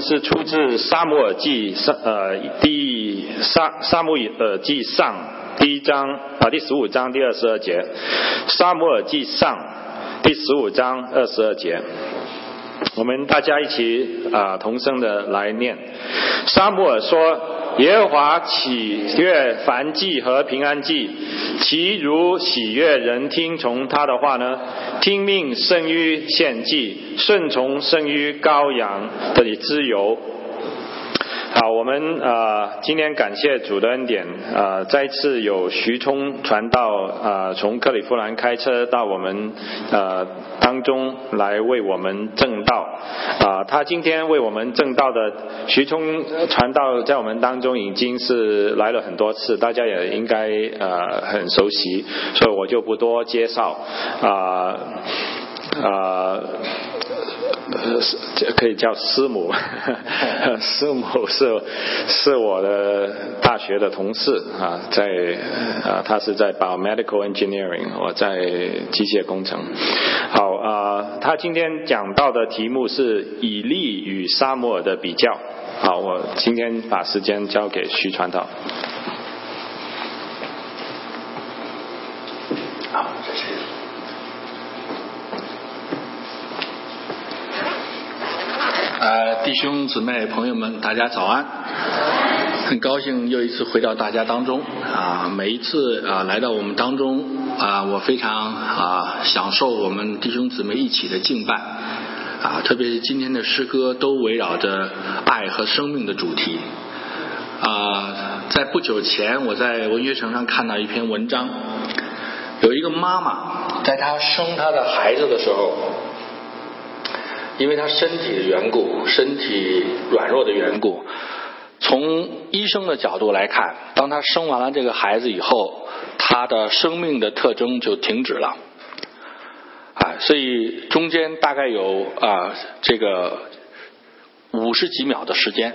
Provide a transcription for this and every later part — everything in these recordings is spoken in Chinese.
是出自《沙摩尔记》上呃第沙沙摩尔记上第一章啊第十五章第二十二节，《沙摩尔记上》第十五章二十二节。我们大家一起啊同声的来念。沙姆尔说：“耶和华喜悦凡祭和平安祭，其如喜悦人听从他的话呢？听命胜于献祭，顺从胜于羔羊的自由。”好，我们呃今天感谢主的恩典，呃再次有徐冲传道呃从克里夫兰开车到我们呃当中来为我们正道啊，他今天为我们正道的徐冲传道在我们当中已经是来了很多次，大家也应该呃很熟悉，所以我就不多介绍啊啊。这可以叫师母，师母是是我的大学的同事啊，在啊，他是在 biomedical engineering，我在机械工程。好啊，他今天讲到的题目是以利与沙摩尔的比较。好，我今天把时间交给徐传道。好，谢谢。呃，弟兄姊妹、朋友们，大家早安！很高兴又一次回到大家当中啊！每一次啊来到我们当中啊，我非常啊享受我们弟兄姊妹一起的敬拜啊，特别是今天的诗歌都围绕着爱和生命的主题啊。在不久前，我在文学城上看到一篇文章，有一个妈妈在她生她的孩子的时候。因为他身体的缘故，身体软弱的缘故，从医生的角度来看，当他生完了这个孩子以后，他的生命的特征就停止了，啊，所以中间大概有啊这个五十几秒的时间，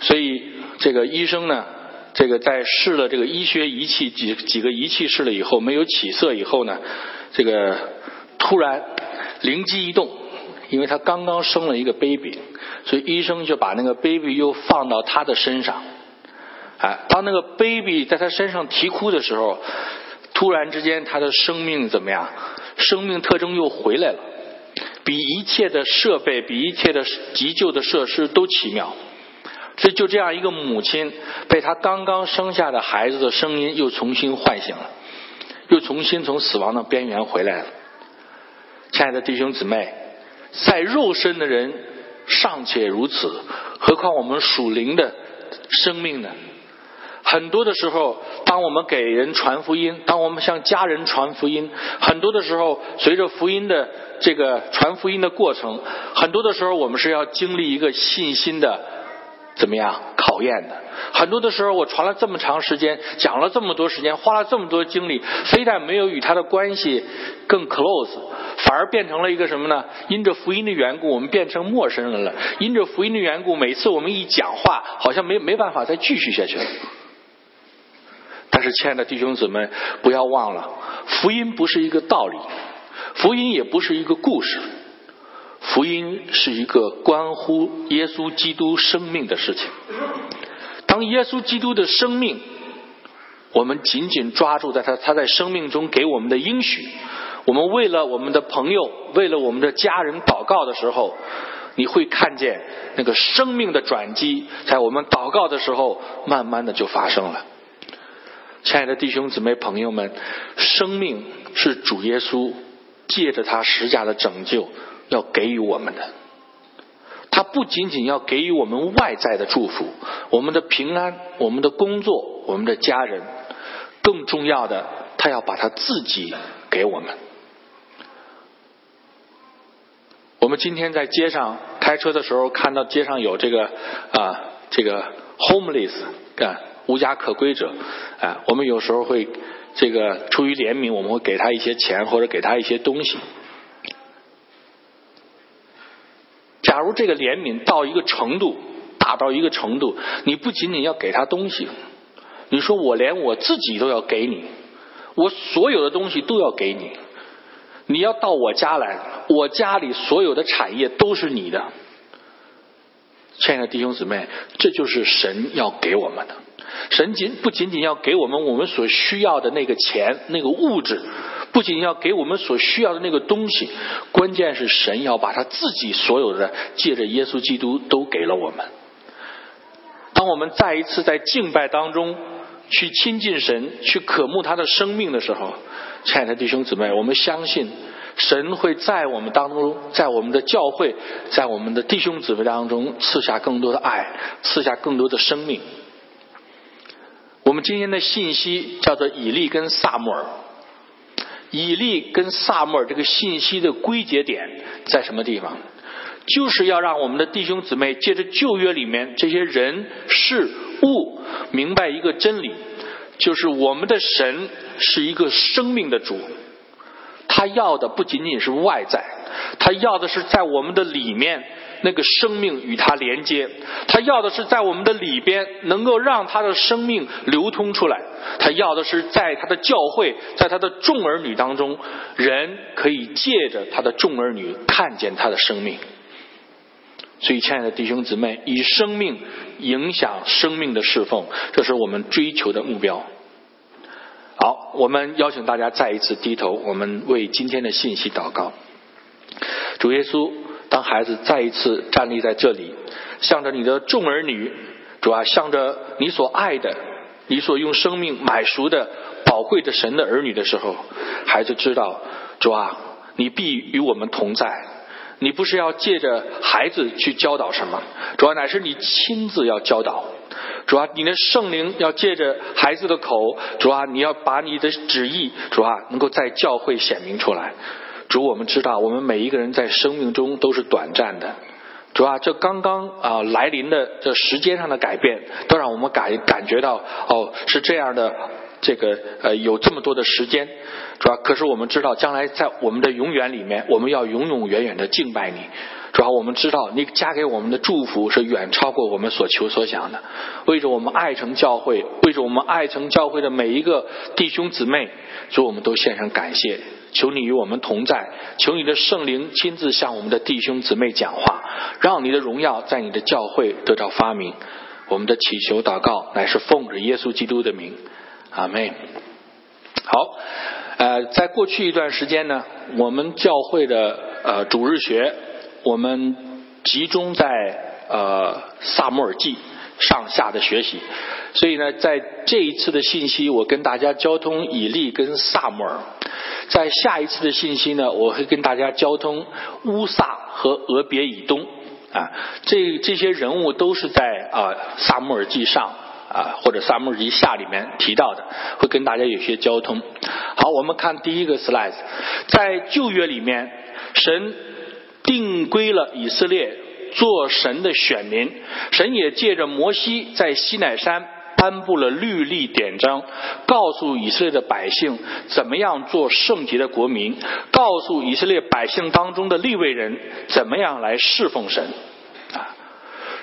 所以这个医生呢，这个在试了这个医学仪器几几个仪器试了以后没有起色以后呢，这个突然灵机一动。因为他刚刚生了一个 baby，所以医生就把那个 baby 又放到他的身上。哎，当那个 baby 在他身上啼哭的时候，突然之间他的生命怎么样？生命特征又回来了，比一切的设备、比一切的急救的设施都奇妙。所以就这样一个母亲，被他刚刚生下的孩子的声音又重新唤醒了，又重新从死亡的边缘回来了。亲爱的弟兄姊妹。在肉身的人尚且如此，何况我们属灵的生命呢？很多的时候，当我们给人传福音，当我们向家人传福音，很多的时候，随着福音的这个传福音的过程，很多的时候，我们是要经历一个信心的。怎么样考验的？很多的时候，我传了这么长时间，讲了这么多时间，花了这么多精力，非但没有与他的关系更 close，反而变成了一个什么呢？因着福音的缘故，我们变成陌生人了。因着福音的缘故，每次我们一讲话，好像没没办法再继续下去了。但是，亲爱的弟兄姊妹，不要忘了，福音不是一个道理，福音也不是一个故事。福音是一个关乎耶稣基督生命的事情。当耶稣基督的生命，我们紧紧抓住在他他在生命中给我们的应许，我们为了我们的朋友，为了我们的家人祷告的时候，你会看见那个生命的转机，在我们祷告的时候，慢慢的就发生了。亲爱的弟兄姊妹朋友们，生命是主耶稣借着他十架的拯救。要给予我们的，他不仅仅要给予我们外在的祝福，我们的平安，我们的工作，我们的家人，更重要的，他要把他自己给我们。我们今天在街上开车的时候，看到街上有这个啊，这个 homeless 啊，无家可归者，啊，我们有时候会这个出于怜悯，我们会给他一些钱或者给他一些东西。假如这个怜悯到一个程度，大到一个程度，你不仅仅要给他东西，你说我连我自己都要给你，我所有的东西都要给你，你要到我家来，我家里所有的产业都是你的，亲爱的弟兄姊妹，这就是神要给我们的。神仅不仅仅要给我们我们所需要的那个钱、那个物质，不仅要给我们所需要的那个东西，关键是神要把他自己所有的借着耶稣基督都给了我们。当我们再一次在敬拜当中去亲近神、去渴慕他的生命的时候，亲爱的弟兄姊妹，我们相信神会在我们当中，在我们的教会，在我们的弟兄姊妹当中赐下更多的爱，赐下更多的生命。我们今天的信息叫做以利跟萨穆尔。以利跟萨穆尔这个信息的归结点在什么地方？就是要让我们的弟兄姊妹借着旧约里面这些人事物明白一个真理，就是我们的神是一个生命的主，他要的不仅仅是外在，他要的是在我们的里面。那个生命与他连接，他要的是在我们的里边能够让他的生命流通出来。他要的是在他的教会，在他的众儿女当中，人可以借着他的众儿女看见他的生命。所以，亲爱的弟兄姊妹，以生命影响生命的侍奉，这是我们追求的目标。好，我们邀请大家再一次低头，我们为今天的信息祷告。主耶稣。当孩子再一次站立在这里，向着你的众儿女，主啊，向着你所爱的、你所用生命买赎的宝贵的神的儿女的时候，孩子知道，主啊，你必与我们同在。你不是要借着孩子去教导什么，主要乃是你亲自要教导。主啊，你的圣灵要借着孩子的口，主啊，你要把你的旨意，主啊，能够在教会显明出来。主，我们知道，我们每一个人在生命中都是短暂的。主啊，这刚刚啊来临的这时间上的改变，都让我们感感觉到，哦，是这样的，这个呃有这么多的时间。主要，可是我们知道，将来在我们的永远里面，我们要永永远远的敬拜你。主要，我们知道，你加给我们的祝福是远超过我们所求所想的。为着我们爱城教会，为着我们爱城教会的每一个弟兄姊妹，主，我们都献上感谢。求你与我们同在，求你的圣灵亲自向我们的弟兄姊妹讲话，让你的荣耀在你的教会得到发明。我们的祈求祷告乃是奉着耶稣基督的名，阿门。好，呃，在过去一段时间呢，我们教会的呃主日学，我们集中在呃萨摩尔记上下的学习，所以呢，在这一次的信息，我跟大家交通以利跟萨摩尔。在下一次的信息呢，我会跟大家交通乌萨和俄别以东啊，这这些人物都是在啊萨穆尔记上啊或者萨穆尔记下里面提到的，会跟大家有些交通。好，我们看第一个 slide，在旧约里面，神定规了以色列做神的选民，神也借着摩西在西乃山。颁布了律例典章，告诉以色列的百姓怎么样做圣洁的国民，告诉以色列百姓当中的立位人怎么样来侍奉神。啊，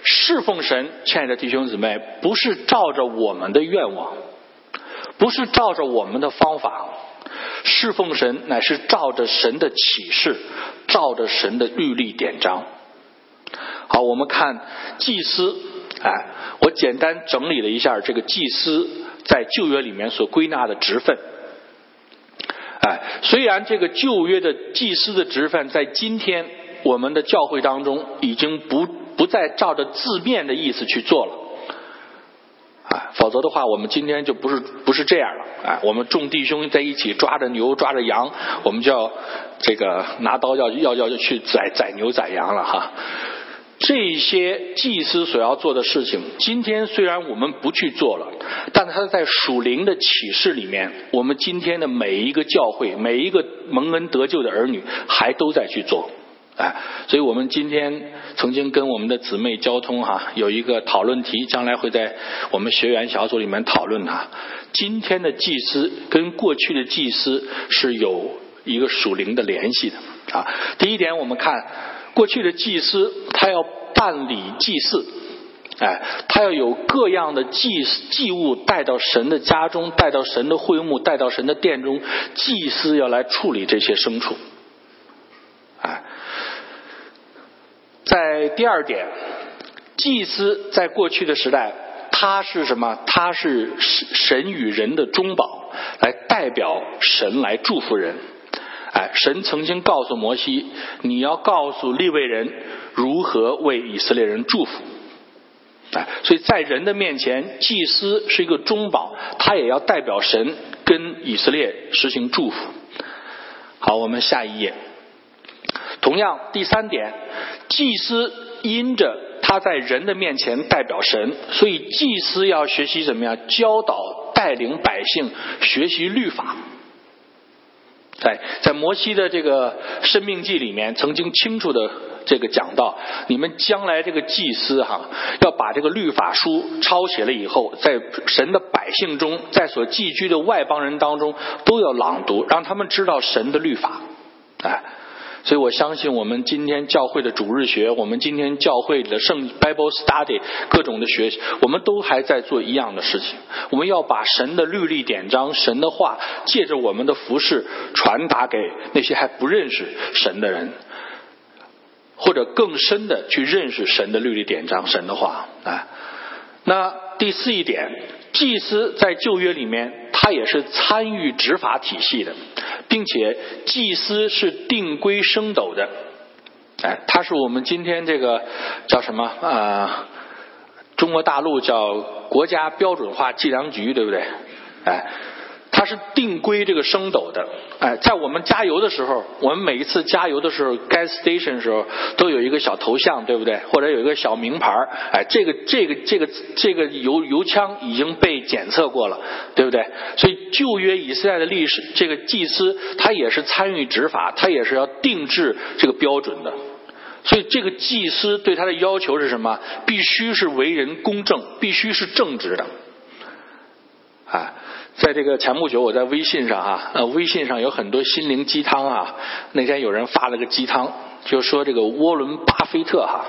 侍奉神，亲爱的弟兄姊妹，不是照着我们的愿望，不是照着我们的方法，侍奉神乃是照着神的启示，照着神的律例典章。好，我们看祭司。哎，我简单整理了一下这个祭司在旧约里面所归纳的职分。哎，虽然这个旧约的祭司的职分在今天我们的教会当中已经不不再照着字面的意思去做了，啊，否则的话我们今天就不是不是这样了。哎，我们众弟兄在一起抓着牛抓着羊，我们就要这个拿刀要要要去宰宰牛宰羊了哈。这些祭司所要做的事情，今天虽然我们不去做了，但他在属灵的启示里面，我们今天的每一个教会，每一个蒙恩得救的儿女，还都在去做。哎，所以我们今天曾经跟我们的姊妹交通哈，有一个讨论题，将来会在我们学员小组里面讨论哈。今天的祭司跟过去的祭司是有一个属灵的联系的啊。第一点，我们看。过去的祭司，他要办理祭祀，哎，他要有各样的祭祭物带到神的家中，带到神的会幕，带到神的殿中，祭司要来处理这些牲畜，哎，在第二点，祭司在过去的时代，他是什么？他是神与人的中保，来代表神来祝福人。哎，神曾经告诉摩西，你要告诉利未人如何为以色列人祝福。哎，所以在人的面前，祭司是一个中保，他也要代表神跟以色列实行祝福。好，我们下一页。同样，第三点，祭司因着他在人的面前代表神，所以祭司要学习怎么样教导、带领百姓学习律法。在在摩西的这个生命记里面，曾经清楚的这个讲到，你们将来这个祭司哈，要把这个律法书抄写了以后，在神的百姓中，在所寄居的外邦人当中，都要朗读，让他们知道神的律法，哎。所以我相信，我们今天教会的主日学，我们今天教会的圣 Bible Study，各种的学习，我们都还在做一样的事情。我们要把神的律例典章、神的话，借着我们的服饰传达给那些还不认识神的人，或者更深的去认识神的律例典章、神的话。啊，那第四一点，祭司在旧约里面，他也是参与执法体系的。并且祭司是定规升斗的，哎，他是我们今天这个叫什么啊？中国大陆叫国家标准化计量局，对不对？哎。它是定规这个升斗的，哎，在我们加油的时候，我们每一次加油的时候，gas station 的时候都有一个小头像，对不对？或者有一个小名牌哎，这个这个这个这个油油枪已经被检测过了，对不对？所以旧约以色列的历史，这个祭司他也是参与执法，他也是要定制这个标准的。所以这个祭司对他的要求是什么？必须是为人公正，必须是正直的，哎。在这个前不久，我在微信上啊，呃，微信上有很多心灵鸡汤啊。那天有人发了个鸡汤，就说这个沃伦巴菲特哈，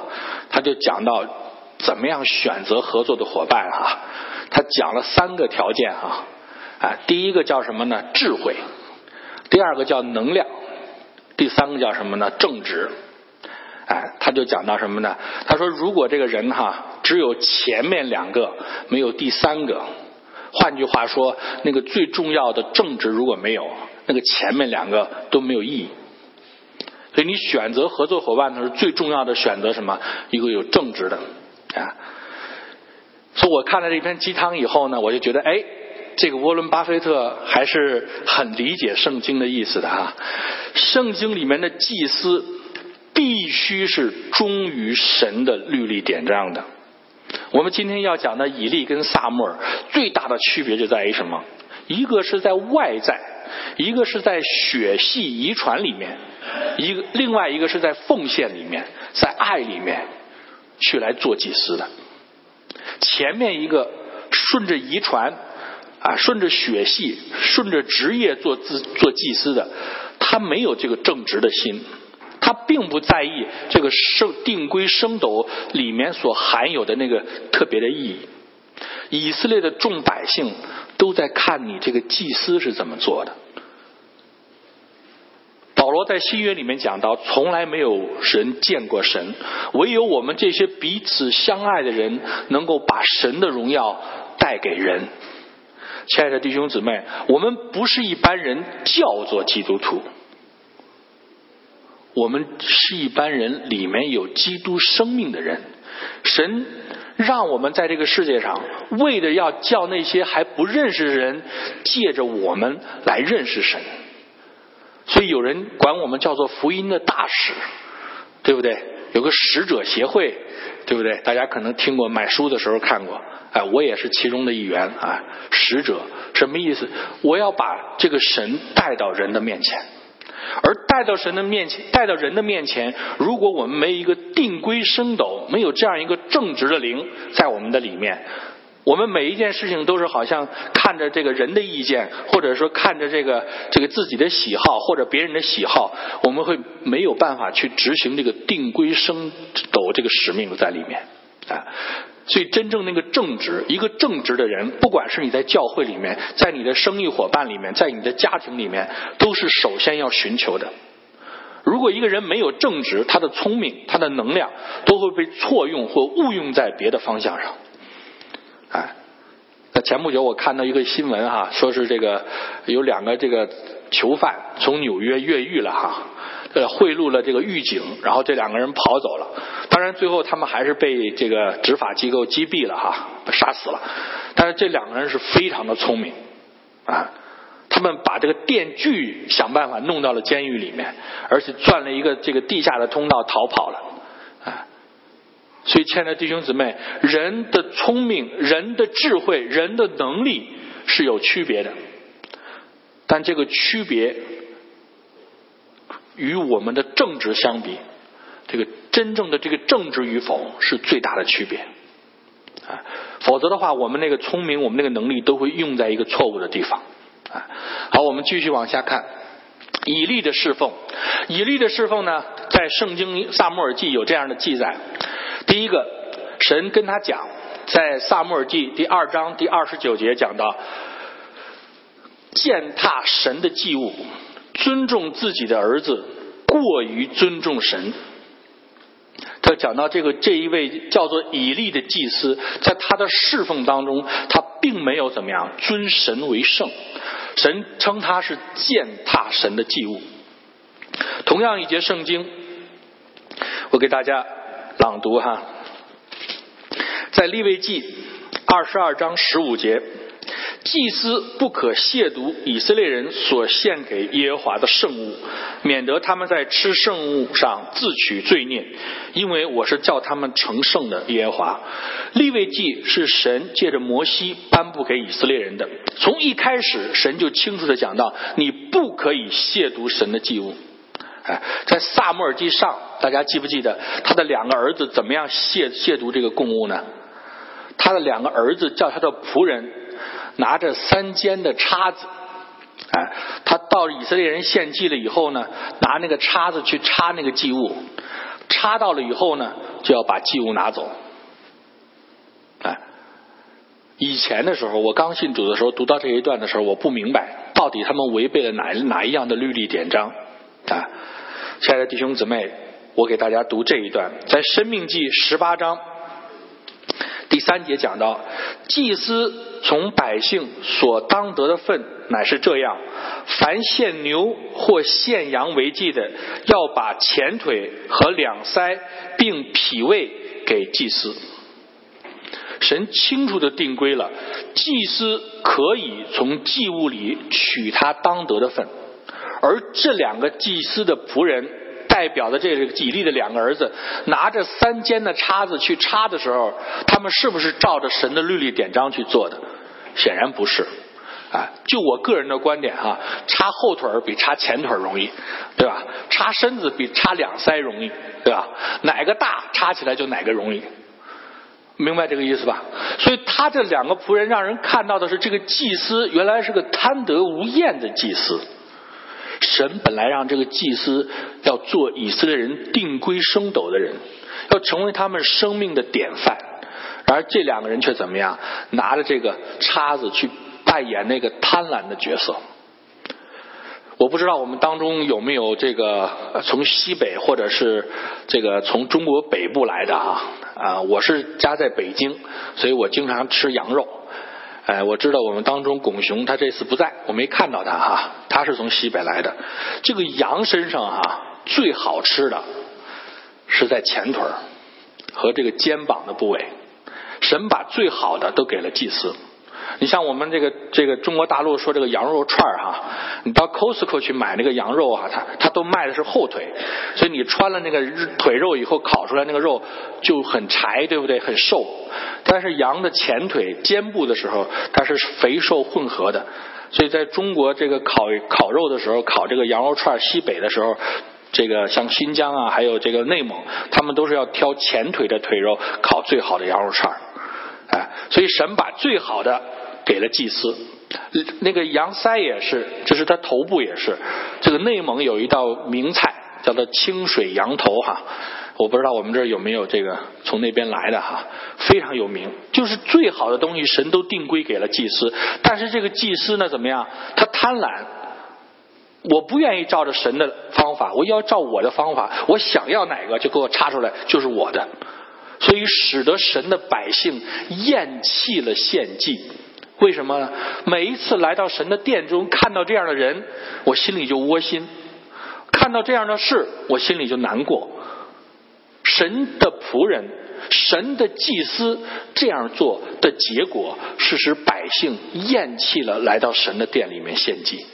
他就讲到怎么样选择合作的伙伴哈。他讲了三个条件哈，啊，第一个叫什么呢？智慧。第二个叫能量。第三个叫什么呢？正直。哎，他就讲到什么呢？他说，如果这个人哈只有前面两个，没有第三个。换句话说，那个最重要的政治如果没有，那个前面两个都没有意义。所以你选择合作伙伴的时候，最重要的选择什么？一个有正直的啊。所以我看了这篇鸡汤以后呢，我就觉得，哎，这个沃伦巴菲特还是很理解圣经的意思的哈。圣经里面的祭司必须是忠于神的律例典章的。我们今天要讲的以利跟萨母尔最大的区别就在于什么？一个是在外在，一个是在血系遗传里面，一个另外一个是在奉献里面，在爱里面去来做祭司的。前面一个顺着遗传啊，顺着血系，顺着职业做自做祭司的，他没有这个正直的心。他并不在意这个圣定规升斗里面所含有的那个特别的意义。以色列的众百姓都在看你这个祭司是怎么做的。保罗在新约里面讲到，从来没有人见过神，唯有我们这些彼此相爱的人，能够把神的荣耀带给人。亲爱的弟兄姊妹，我们不是一般人叫做基督徒。我们是一般人，里面有基督生命的人。神让我们在这个世界上，为的要叫那些还不认识的人，借着我们来认识神。所以有人管我们叫做福音的大使，对不对？有个使者协会，对不对？大家可能听过，买书的时候看过。哎，我也是其中的一员啊。使者什么意思？我要把这个神带到人的面前。而带到神的面前，带到人的面前，如果我们没有一个定规升斗，没有这样一个正直的灵在我们的里面，我们每一件事情都是好像看着这个人的意见，或者说看着这个这个自己的喜好或者别人的喜好，我们会没有办法去执行这个定规升斗这个使命在里面啊。所以，真正那个正直，一个正直的人，不管是你在教会里面，在你的生意伙伴里面，在你的家庭里面，都是首先要寻求的。如果一个人没有正直，他的聪明、他的能量都会被错用或误用在别的方向上。哎，那前不久我看到一个新闻哈，说是这个有两个这个囚犯从纽约越狱了哈，呃，贿赂了这个狱警，然后这两个人跑走了。当然最后他们还是被这个执法机构击毙了哈，杀死了。但是这两个人是非常的聪明啊。他们把这个电锯想办法弄到了监狱里面，而且钻了一个这个地下的通道逃跑了，啊！所以，亲爱的弟兄姊妹，人的聪明、人的智慧、人的能力是有区别的，但这个区别与我们的正直相比，这个真正的这个正直与否是最大的区别，啊！否则的话，我们那个聪明、我们那个能力都会用在一个错误的地方。啊，好，我们继续往下看，以利的侍奉。以利的侍奉呢，在圣经萨母尔记有这样的记载。第一个，神跟他讲，在萨母尔记第二章第二十九节讲到，践踏神的祭物，尊重自己的儿子，过于尊重神。他讲到这个这一位叫做以利的祭司，在他的侍奉当中，他并没有怎么样尊神为圣。神称他是践踏神的祭物。同样一节圣经，我给大家朗读哈，在利未记二十二章十五节，祭司不可亵渎以色列人所献给耶和华的圣物，免得他们在吃圣物上自取罪孽，因为我是叫他们成圣的耶和华。立位记是神借着摩西颁布给以色列人的。从一开始，神就清楚的讲到，你不可以亵渎神的祭物。哎，在萨母尔记上，大家记不记得他的两个儿子怎么样亵亵渎这个供物呢？他的两个儿子叫他的仆人拿着三尖的叉子，哎，他到以色列人献祭了以后呢，拿那个叉子去插那个祭物，插到了以后呢，就要把祭物拿走。以前的时候，我刚信主的时候，读到这一段的时候，我不明白到底他们违背了哪哪一样的律例典章啊！亲爱的弟兄姊妹，我给大家读这一段，在《生命记》十八章第三节讲到，祭司从百姓所当得的份乃是这样：凡献牛或献羊为祭的，要把前腿和两腮并脾胃给祭司。神清楚的定规了，祭司可以从祭物里取他当得的份，而这两个祭司的仆人代表的这个吉利的两个儿子，拿着三尖的叉子去插的时候，他们是不是照着神的律例典章去做的？显然不是。啊，就我个人的观点哈，插后腿比插前腿容易，对吧？插身子比插两腮容易，对吧？哪个大插起来就哪个容易。明白这个意思吧？所以他这两个仆人让人看到的是，这个祭司原来是个贪得无厌的祭司。神本来让这个祭司要做以色列人定规升斗的人，要成为他们生命的典范。然而这两个人却怎么样？拿着这个叉子去扮演那个贪婪的角色。我不知道我们当中有没有这个从西北或者是这个从中国北部来的啊啊！我是家在北京，所以我经常吃羊肉。哎，我知道我们当中巩雄他这次不在，我没看到他哈。他是从西北来的。这个羊身上哈最好吃的是在前腿和这个肩膀的部位，神把最好的都给了祭司。你像我们这个这个中国大陆说这个羊肉串儿哈，你到 Costco 去买那个羊肉啊，它它都卖的是后腿，所以你穿了那个腿肉以后烤出来那个肉就很柴，对不对？很瘦。但是羊的前腿、肩部的时候，它是肥瘦混合的。所以在中国这个烤烤肉的时候，烤这个羊肉串西北的时候，这个像新疆啊，还有这个内蒙，他们都是要挑前腿的腿肉烤最好的羊肉串儿。哎，所以神把最好的。给了祭司，那个羊腮也是，就是它头部也是。这个内蒙有一道名菜叫做清水羊头哈，我不知道我们这儿有没有这个从那边来的哈，非常有名。就是最好的东西，神都定规给了祭司，但是这个祭司呢怎么样？他贪婪，我不愿意照着神的方法，我要照我的方法，我想要哪个就给我插出来，就是我的。所以使得神的百姓厌弃了献祭。为什么呢？每一次来到神的殿中，看到这样的人，我心里就窝心；看到这样的事，我心里就难过。神的仆人、神的祭司这样做的结果，是使百姓厌弃了来到神的殿里面献祭。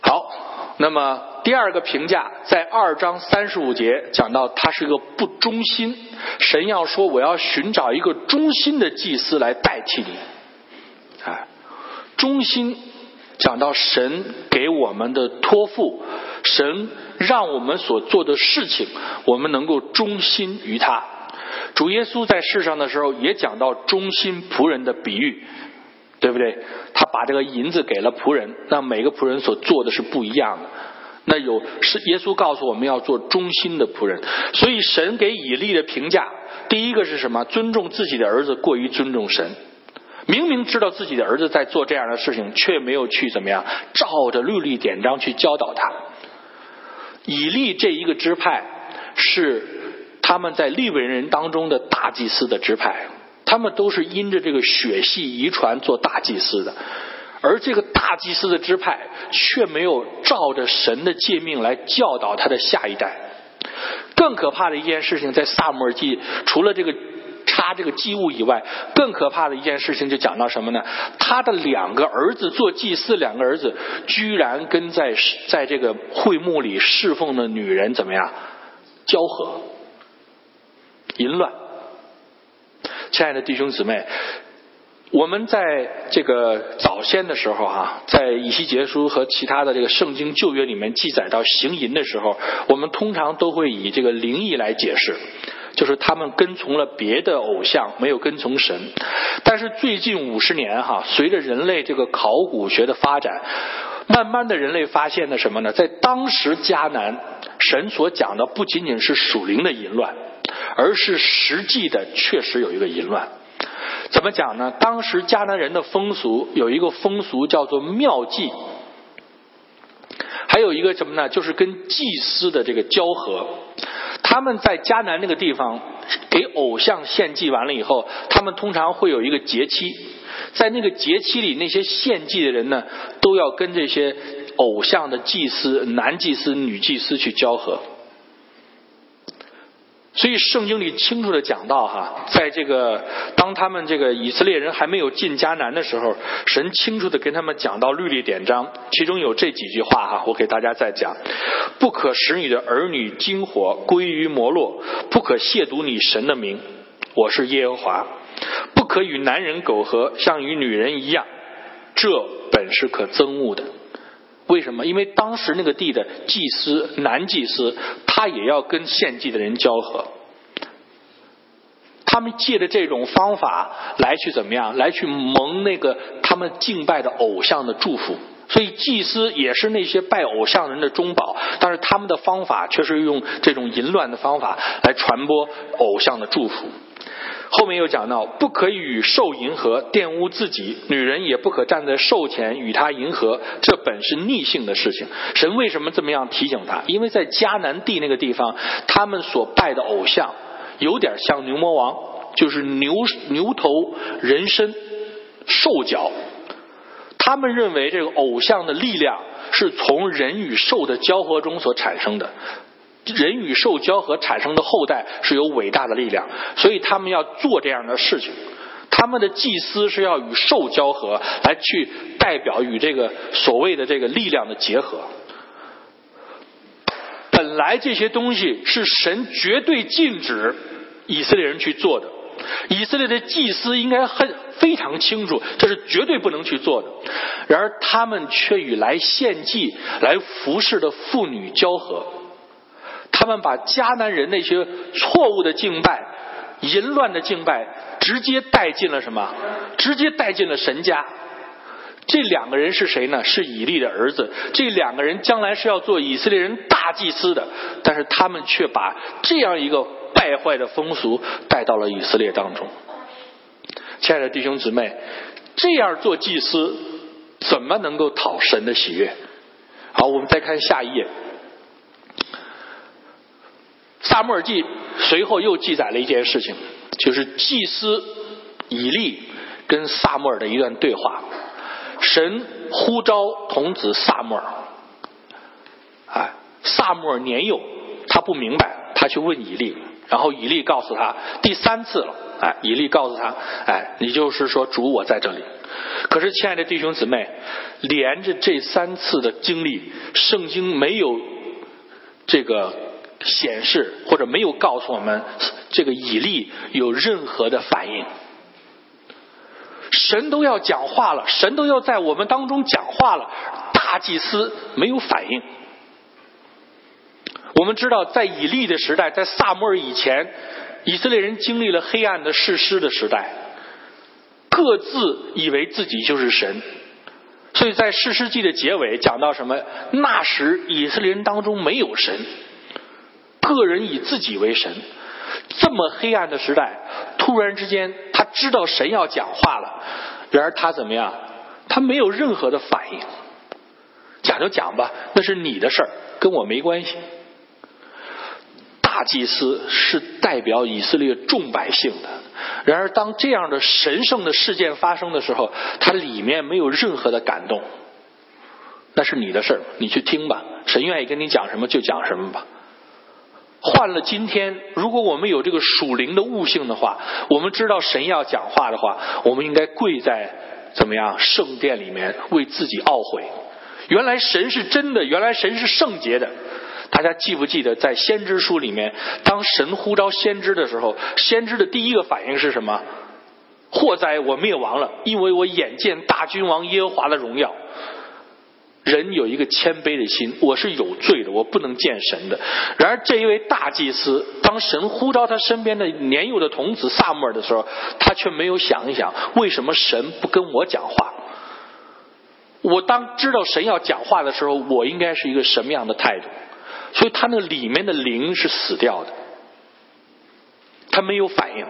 好，那么第二个评价在二章三十五节讲到，他是一个不忠心。神要说，我要寻找一个忠心的祭司来代替你。啊，忠心讲到神给我们的托付，神让我们所做的事情，我们能够忠心于他。主耶稣在世上的时候也讲到忠心仆人的比喻。对不对？他把这个银子给了仆人，那每个仆人所做的是不一样的。那有是耶稣告诉我们要做忠心的仆人，所以神给以利的评价，第一个是什么？尊重自己的儿子过于尊重神。明明知道自己的儿子在做这样的事情，却没有去怎么样，照着律例典章去教导他。以利这一个支派是他们在利未人当中的大祭司的支派。他们都是因着这个血系遗传做大祭司的，而这个大祭司的支派却没有照着神的诫命来教导他的下一代。更可怕的一件事情，在萨姆尔记除了这个插这个祭物以外，更可怕的一件事情就讲到什么呢？他的两个儿子做祭司，两个儿子居然跟在在这个会幕里侍奉的女人怎么样交合，淫乱。亲爱的弟兄姊妹，我们在这个早先的时候哈，在以西结书和其他的这个圣经旧约里面记载到行淫的时候，我们通常都会以这个灵异来解释，就是他们跟从了别的偶像，没有跟从神。但是最近五十年哈，随着人类这个考古学的发展，慢慢的人类发现了什么呢？在当时迦南，神所讲的不仅仅是属灵的淫乱。而是实际的，确实有一个淫乱。怎么讲呢？当时迦南人的风俗有一个风俗叫做庙祭，还有一个什么呢？就是跟祭司的这个交合。他们在迦南那个地方给偶像献祭完了以后，他们通常会有一个节期，在那个节期里，那些献祭的人呢，都要跟这些偶像的祭司、男祭司、女祭司去交合。所以圣经里清楚的讲到哈，在这个当他们这个以色列人还没有进迦南的时候，神清楚的跟他们讲到律例典章，其中有这几句话哈，我给大家再讲：不可使你的儿女金火归于摩洛，不可亵渎你神的名，我是耶和华；不可与男人苟合，像与女人一样，这本是可憎恶的。为什么？因为当时那个地的祭司男祭司，他也要跟献祭的人交合。他们借着这种方法来去怎么样？来去蒙那个他们敬拜的偶像的祝福。所以祭司也是那些拜偶像人的中保，但是他们的方法却是用这种淫乱的方法来传播偶像的祝福。后面又讲到，不可以与兽迎合，玷污自己；女人也不可站在兽前与他迎合，这本是逆性的事情。神为什么这么样提醒他？因为在迦南地那个地方，他们所拜的偶像有点像牛魔王，就是牛牛头人身兽脚。他们认为这个偶像的力量是从人与兽的交合中所产生的。人与兽交合产生的后代是有伟大的力量，所以他们要做这样的事情。他们的祭司是要与兽交合，来去代表与这个所谓的这个力量的结合。本来这些东西是神绝对禁止以色列人去做的，以色列的祭司应该很非常清楚，这是绝对不能去做的。然而他们却与来献祭、来服侍的妇女交合。他们把迦南人那些错误的敬拜、淫乱的敬拜，直接带进了什么？直接带进了神家。这两个人是谁呢？是以利的儿子。这两个人将来是要做以色列人大祭司的，但是他们却把这样一个败坏的风俗带到了以色列当中。亲爱的弟兄姊妹，这样做祭司。怎么能够讨神的喜悦？好，我们再看下一页。萨母尔记随后又记载了一件事情，就是祭司以利跟萨母尔的一段对话。神呼召童子萨母尔，哎，萨母尔年幼，他不明白，他去问以利，然后以利告诉他第三次了，哎，以利告诉他，哎，你就是说主我在这里。可是亲爱的弟兄姊妹，连着这三次的经历，圣经没有这个显示，或者没有告诉我们这个以利有任何的反应。神都要讲话了，神都要在我们当中讲话了，大祭司没有反应。我们知道，在以利的时代，在萨摩尔以前，以色列人经历了黑暗的世师的时代，各自以为自己就是神。所以在世师记的结尾讲到什么？那时以色列人当中没有神，个人以自己为神。这么黑暗的时代，突然之间他知道神要讲话了，然而他怎么样？他没有任何的反应。讲就讲吧，那是你的事儿，跟我没关系。大祭司是代表以色列众百姓的，然而当这样的神圣的事件发生的时候，他里面没有任何的感动。那是你的事儿，你去听吧。神愿意跟你讲什么就讲什么吧。换了今天，如果我们有这个属灵的悟性的话，我们知道神要讲话的话，我们应该跪在怎么样圣殿里面为自己懊悔。原来神是真的，原来神是圣洁的。大家记不记得在先知书里面，当神呼召先知的时候，先知的第一个反应是什么？祸哉，我灭亡了，因为我眼见大君王耶和华的荣耀。人有一个谦卑的心，我是有罪的，我不能见神的。然而这一位大祭司，当神呼召他身边的年幼的童子萨母尔的时候，他却没有想一想，为什么神不跟我讲话？我当知道神要讲话的时候，我应该是一个什么样的态度？所以他那里面的灵是死掉的，他没有反应。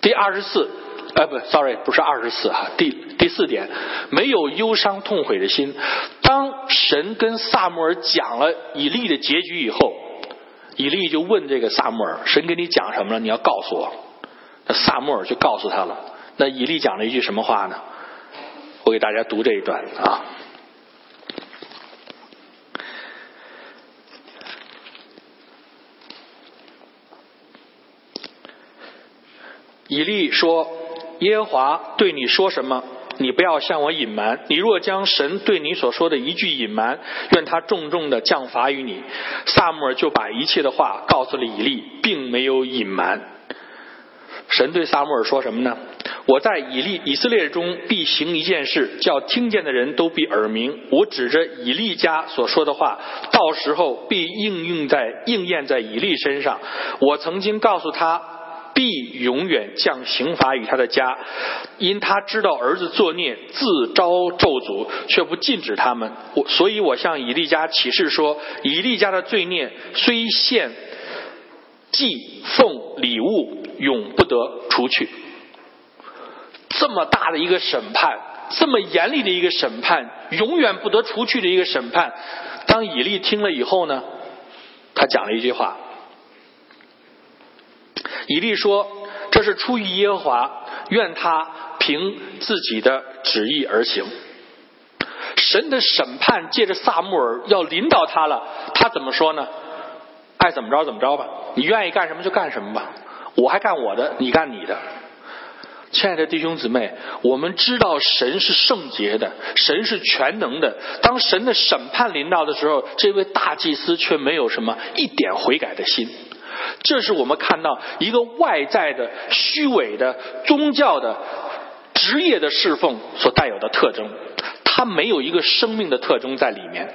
第二十四。呃，不，sorry，不是二十四哈。第第四点，没有忧伤痛悔的心。当神跟萨母尔讲了以利的结局以后，以利就问这个萨母尔：“神跟你讲什么了？你要告诉我。”那萨母尔就告诉他了。那以利讲了一句什么话呢？我给大家读这一段啊。以利说。耶和华对你说什么，你不要向我隐瞒。你若将神对你所说的一句隐瞒，愿他重重的降罚于你。萨母尔就把一切的话告诉了以利，并没有隐瞒。神对萨母尔说什么呢？我在以利以色列中必行一件事，叫听见的人都必耳鸣。我指着以利家所说的话，到时候必应用在应验在以利身上。我曾经告诉他。必永远降刑罚于他的家，因他知道儿子作孽，自招咒诅，却不禁止他们。我所以，我向以利家启示说：以利家的罪孽虽献祭奉礼物，永不得除去。这么大的一个审判，这么严厉的一个审判，永远不得除去的一个审判。当以利听了以后呢，他讲了一句话。以利说：“这是出于耶和华，愿他凭自己的旨意而行。神的审判借着萨穆尔要领导他了，他怎么说呢？爱怎么着怎么着吧，你愿意干什么就干什么吧，我还干我的，你干你的。亲爱的弟兄姊妹，我们知道神是圣洁的，神是全能的。当神的审判临到的时候，这位大祭司却没有什么一点悔改的心。”这是我们看到一个外在的、虚伪的宗教的职业的侍奉所带有的特征，它没有一个生命的特征在里面。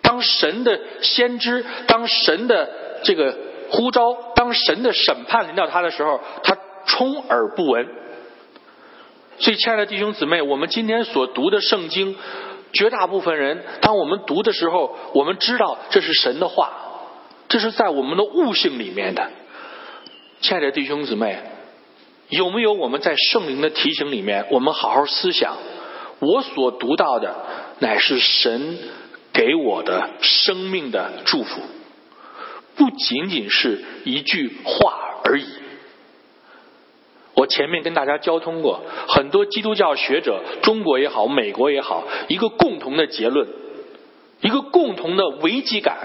当神的先知，当神的这个呼召，当神的审判临到他的时候，他充耳不闻。所以，亲爱的弟兄姊妹，我们今天所读的圣经，绝大部分人，当我们读的时候，我们知道这是神的话。这是在我们的悟性里面的，亲爱的弟兄姊妹，有没有我们在圣灵的提醒里面，我们好好思想，我所读到的乃是神给我的生命的祝福，不仅仅是一句话而已。我前面跟大家交通过，很多基督教学者，中国也好，美国也好，一个共同的结论，一个共同的危机感，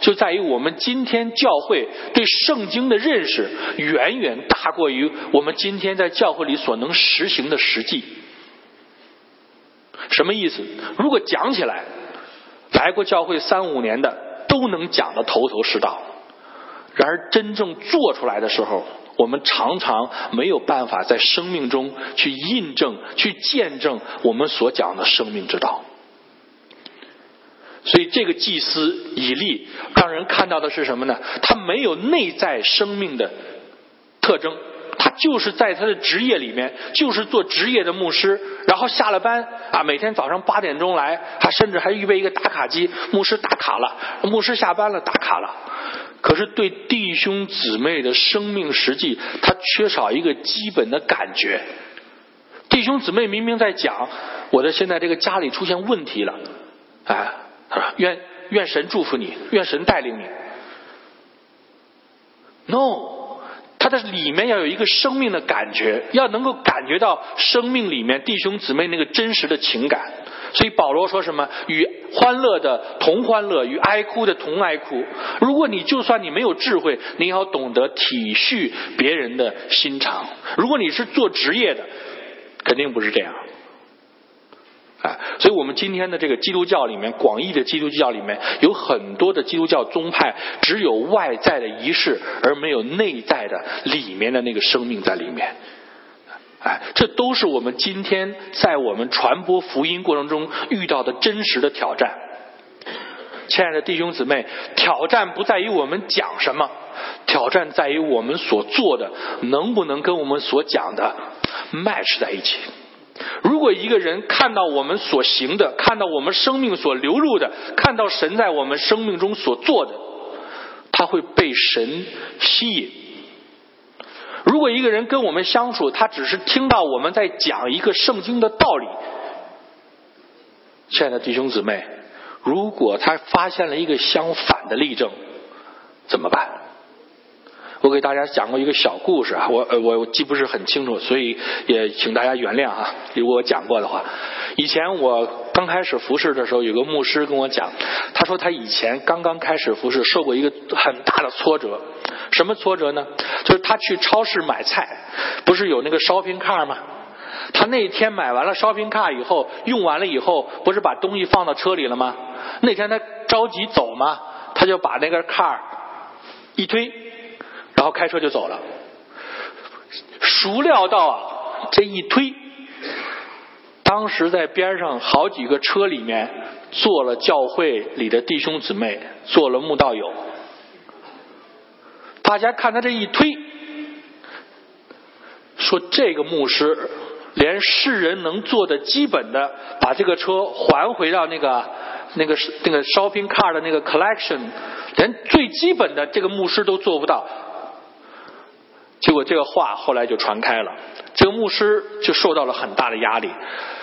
就在于我们今天教会对圣经的认识远远大过于我们今天在教会里所能实行的实际。什么意思？如果讲起来，来过教会三五年的都能讲得头头是道，然而真正做出来的时候。我们常常没有办法在生命中去印证、去见证我们所讲的生命之道。所以，这个祭司以利让人看到的是什么呢？他没有内在生命的特征，他就是在他的职业里面，就是做职业的牧师。然后下了班啊，每天早上八点钟来，他甚至还预备一个打卡机，牧师打卡了，牧师下班了打卡了。可是对弟兄姊妹的生命实际，他缺少一个基本的感觉。弟兄姊妹明明在讲，我的现在这个家里出现问题了，哎，他说愿愿神祝福你，愿神带领你。No，他的里面要有一个生命的感觉，要能够感觉到生命里面弟兄姊妹那个真实的情感。所以保罗说什么？与欢乐的同欢乐，与哀哭的同哀哭。如果你就算你没有智慧，你要懂得体恤别人的心肠。如果你是做职业的，肯定不是这样。哎，所以我们今天的这个基督教里面，广义的基督教里面有很多的基督教宗派，只有外在的仪式，而没有内在的里面的那个生命在里面。哎，这都是我们今天在我们传播福音过程中遇到的真实的挑战。亲爱的弟兄姊妹，挑战不在于我们讲什么，挑战在于我们所做的能不能跟我们所讲的 match 在一起。如果一个人看到我们所行的，看到我们生命所流露的，看到神在我们生命中所做的，他会被神吸引。如果一个人跟我们相处，他只是听到我们在讲一个圣经的道理，亲爱的弟兄姊妹，如果他发现了一个相反的例证，怎么办？我给大家讲过一个小故事啊，我我记不是很清楚，所以也请大家原谅啊。如果我讲过的话，以前我刚开始服侍的时候，有个牧师跟我讲，他说他以前刚刚开始服侍，受过一个很大的挫折。什么挫折呢？就是他去超市买菜，不是有那个 shopping cart 吗？他那天买完了 shopping cart 以后，用完了以后，不是把东西放到车里了吗？那天他着急走嘛，他就把那个 car 一推，然后开车就走了。孰料到啊，这一推，当时在边上好几个车里面坐了教会里的弟兄姊妹，坐了慕道友。大家看他这一推，说这个牧师连世人能做的基本的，把这个车还回到那个那个那个 shopping car 的那个 collection，连最基本的这个牧师都做不到。结果这个话后来就传开了，这个牧师就受到了很大的压力。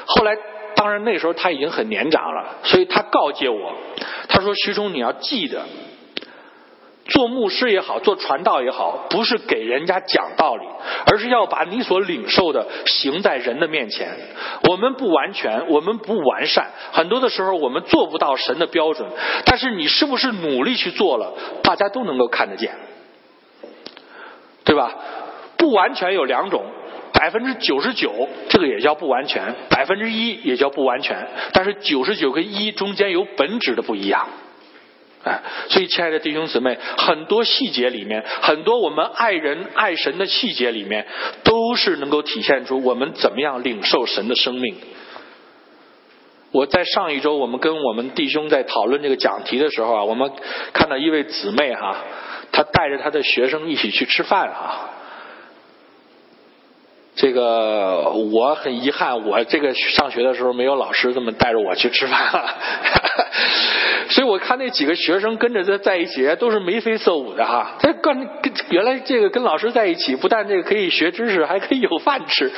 后来，当然那时候他已经很年长了，所以他告诫我，他说：“徐冲，你要记得。”做牧师也好，做传道也好，不是给人家讲道理，而是要把你所领受的行在人的面前。我们不完全，我们不完善，很多的时候我们做不到神的标准。但是你是不是努力去做了，大家都能够看得见，对吧？不完全有两种，百分之九十九这个也叫不完全，百分之一也叫不完全。但是九十九跟一中间有本质的不一样。哎，所以亲爱的弟兄姊妹，很多细节里面，很多我们爱人爱神的细节里面，都是能够体现出我们怎么样领受神的生命。我在上一周，我们跟我们弟兄在讨论这个讲题的时候啊，我们看到一位姊妹哈，他带着他的学生一起去吃饭啊。这个我很遗憾，我这个上学的时候没有老师这么带着我去吃饭了。所以我看那几个学生跟着他在一起，都是眉飞色舞的哈。他跟原来这个跟老师在一起，不但这个可以学知识，还可以有饭吃，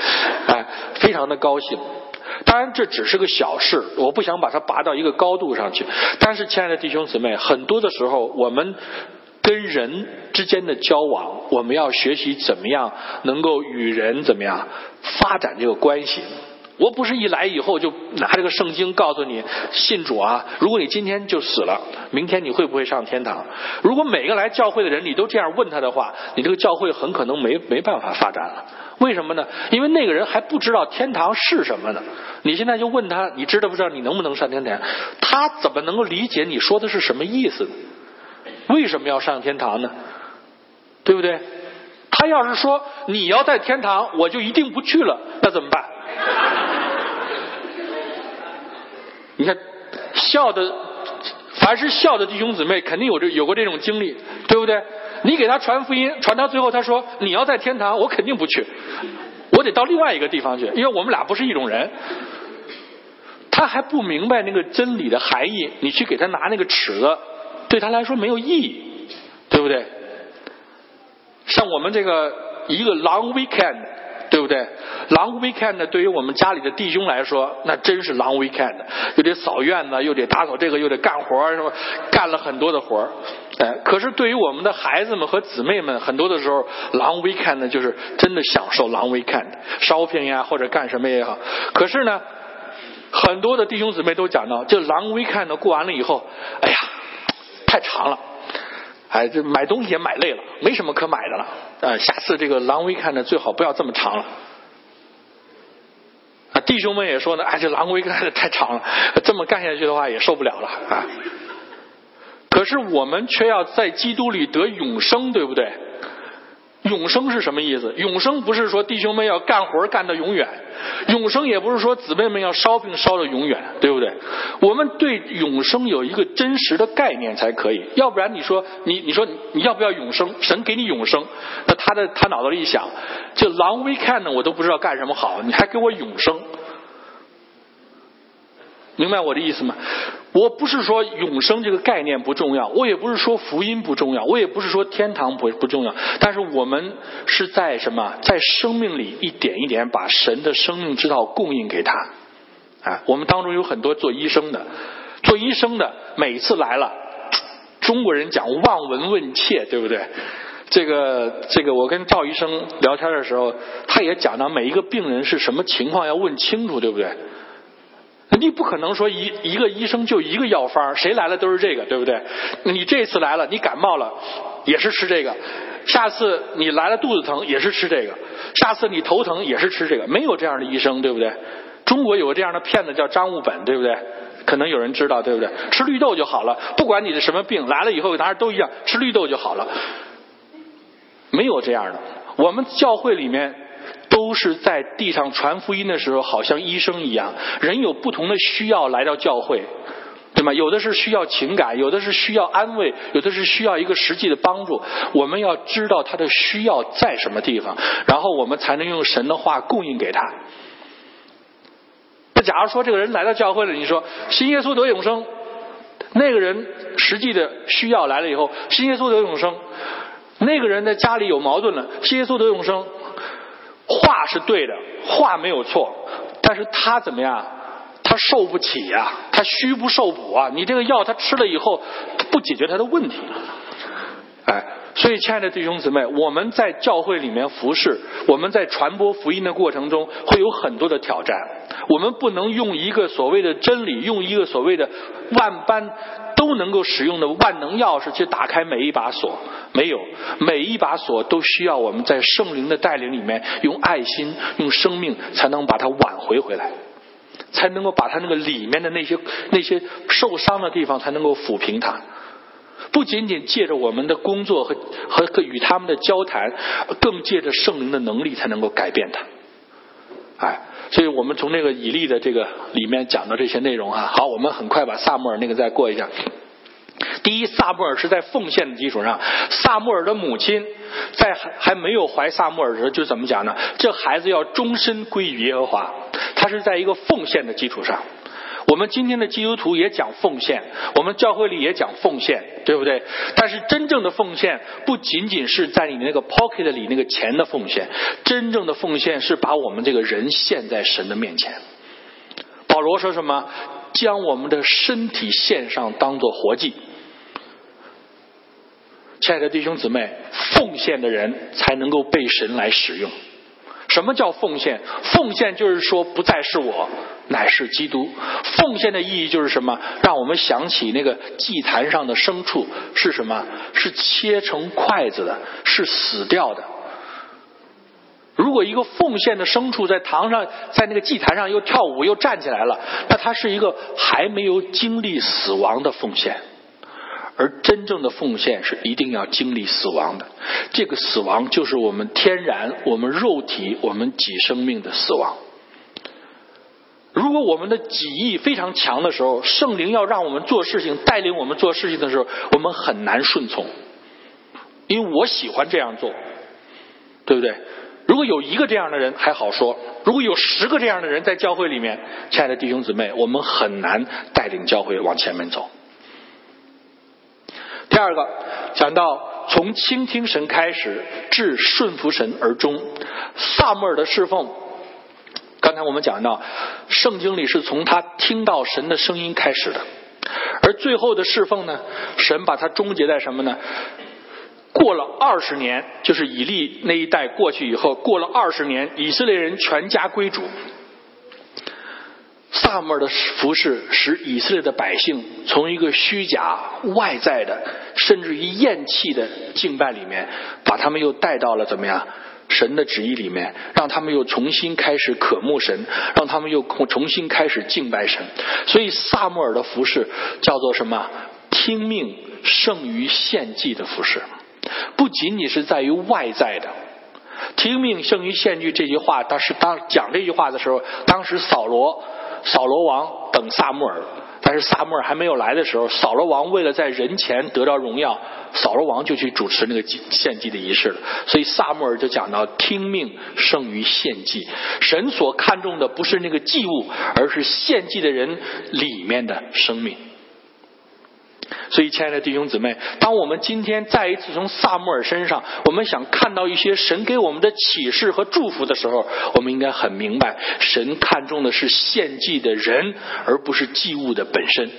哎，非常的高兴。当然这只是个小事，我不想把它拔到一个高度上去。但是，亲爱的弟兄姊妹，很多的时候我们。跟人之间的交往，我们要学习怎么样能够与人怎么样发展这个关系。我不是一来以后就拿这个圣经告诉你信主啊，如果你今天就死了，明天你会不会上天堂？如果每个来教会的人你都这样问他的话，你这个教会很可能没没办法发展了。为什么呢？因为那个人还不知道天堂是什么呢。你现在就问他，你知道不知道你能不能上天堂？他怎么能够理解你说的是什么意思呢？为什么要上天堂呢？对不对？他要是说你要在天堂，我就一定不去了，那怎么办？你看，笑的，凡是笑的弟兄姊妹，肯定有这有过这种经历，对不对？你给他传福音，传到最后，他说你要在天堂，我肯定不去，我得到另外一个地方去，因为我们俩不是一种人。他还不明白那个真理的含义，你去给他拿那个尺子。对他来说没有意义，对不对？像我们这个一个 long weekend，对不对？long weekend 对于我们家里的弟兄来说，那真是 long weekend，又得扫院子，又得打扫这个，又得干活，是吧？干了很多的活哎，可是对于我们的孩子们和姊妹们，很多的时候 long weekend 就是真的享受 long weekend，shopping 呀或者干什么也好。可是呢，很多的弟兄姊妹都讲到，这 long weekend 过完了以后，哎呀。太长了，哎，这买东西也买累了，没什么可买的了。呃，下次这个狼威看呢，最好不要这么长了。啊，弟兄们也说呢，哎，这狼威看的太长了，这么干下去的话也受不了了啊。可是我们却要在基督里得永生，对不对？永生是什么意思？永生不是说弟兄们要干活干到永远，永生也不是说姊妹们要烧饼烧到永远，对不对？我们对永生有一个真实的概念才可以，要不然你说你你说你要不要永生？神给你永生，那他的他脑子里一想，这 long weekend 呢，我都不知道干什么好，你还给我永生？明白我的意思吗？我不是说永生这个概念不重要，我也不是说福音不重要，我也不是说天堂不不重要。但是我们是在什么？在生命里一点一点把神的生命之道供应给他。啊，我们当中有很多做医生的，做医生的每次来了，中国人讲望闻问切，对不对？这个这个，我跟赵医生聊天的时候，他也讲到每一个病人是什么情况要问清楚，对不对？你不可能说一一个医生就一个药方，谁来了都是这个，对不对？你这次来了，你感冒了也是吃这个；下次你来了肚子疼也是吃这个；下次你头疼也是吃这个。没有这样的医生，对不对？中国有个这样的骗子叫张悟本，对不对？可能有人知道，对不对？吃绿豆就好了，不管你的什么病来了以后，大家都一样，吃绿豆就好了。没有这样的，我们教会里面。都是在地上传福音的时候，好像医生一样。人有不同的需要来到教会，对吗？有的是需要情感，有的是需要安慰，有的是需要一个实际的帮助。我们要知道他的需要在什么地方，然后我们才能用神的话供应给他。那假如说这个人来到教会了，你说新耶稣得永生，那个人实际的需要来了以后，新耶稣得永生，那个人的家里有矛盾了，新耶稣得永生。话是对的，话没有错，但是他怎么样？他受不起呀，他虚不受补啊！你这个药他吃了以后，不解决他的问题。哎，所以亲爱的弟兄姊妹，我们在教会里面服侍，我们在传播福音的过程中，会有很多的挑战。我们不能用一个所谓的真理，用一个所谓的万般。都能够使用的万能钥匙去打开每一把锁，没有每一把锁都需要我们在圣灵的带领里面用爱心、用生命才能把它挽回回来，才能够把它那个里面的那些那些受伤的地方才能够抚平它。不仅仅借着我们的工作和和和与他们的交谈，更借着圣灵的能力才能够改变它。哎，所以我们从这个以利的这个里面讲的这些内容啊，好，我们很快把萨穆尔那个再过一下。第一，萨穆尔是在奉献的基础上，萨穆尔的母亲在还还没有怀萨穆尔的时候就怎么讲呢？这孩子要终身归于耶和华，他是在一个奉献的基础上。我们今天的基督徒也讲奉献，我们教会里也讲奉献，对不对？但是真正的奉献不仅仅是在你那个 pocket 里那个钱的奉献，真正的奉献是把我们这个人献在神的面前。保罗说什么？将我们的身体献上，当做活祭。亲爱的弟兄姊妹，奉献的人才能够被神来使用。什么叫奉献？奉献就是说，不再是我，乃是基督。奉献的意义就是什么？让我们想起那个祭坛上的牲畜是什么？是切成筷子的，是死掉的。如果一个奉献的牲畜在堂上，在那个祭坛上又跳舞又站起来了，那它是一个还没有经历死亡的奉献。而真正的奉献是一定要经历死亡的，这个死亡就是我们天然、我们肉体、我们己生命的死亡。如果我们的己意非常强的时候，圣灵要让我们做事情、带领我们做事情的时候，我们很难顺从，因为我喜欢这样做，对不对？如果有一个这样的人还好说，如果有十个这样的人在教会里面，亲爱的弟兄姊妹，我们很难带领教会往前面走。第二个讲到从倾听神开始至顺服神而终，萨母尔的侍奉。刚才我们讲到，圣经里是从他听到神的声音开始的，而最后的侍奉呢，神把它终结在什么呢？过了二十年，就是以利那一代过去以后，过了二十年，以色列人全家归主。萨母尔的服饰使以色列的百姓从一个虚假、外在的，甚至于厌弃的敬拜里面，把他们又带到了怎么样？神的旨意里面，让他们又重新开始渴慕神，让他们又重新开始敬拜神。所以萨母尔的服饰叫做什么？听命胜于献祭的服饰。不仅仅是在于外在的，听命胜于献祭这句话，当时当讲这句话的时候，当时扫罗扫罗王等萨穆尔，但是萨穆尔还没有来的时候，扫罗王为了在人前得到荣耀，扫罗王就去主持那个祭献祭的仪式了。所以萨穆尔就讲到听命胜于献祭，神所看重的不是那个祭物，而是献祭的人里面的生命。所以，亲爱的弟兄姊妹，当我们今天再一次从萨穆尔身上，我们想看到一些神给我们的启示和祝福的时候，我们应该很明白，神看重的是献祭的人，而不是祭物的本身。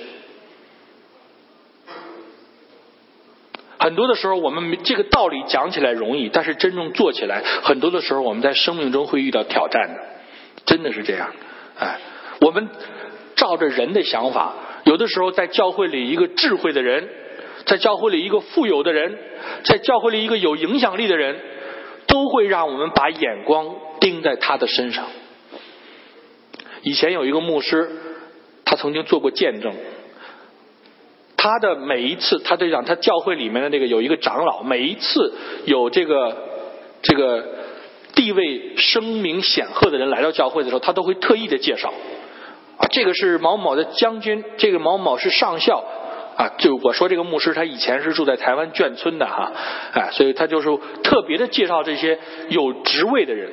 很多的时候，我们这个道理讲起来容易，但是真正做起来，很多的时候我们在生命中会遇到挑战的，真的是这样。哎，我们照着人的想法。有的时候，在教会里，一个智慧的人，在教会里一个富有的人，在教会里一个有影响力的人，都会让我们把眼光盯在他的身上。以前有一个牧师，他曾经做过见证。他的每一次，他就讲他教会里面的那个有一个长老，每一次有这个这个地位声名显赫的人来到教会的时候，他都会特意的介绍。啊，这个是某某的将军，这个某某是上校，啊，就我说这个牧师他以前是住在台湾眷村的哈，哎，所以他就是特别的介绍这些有职位的人，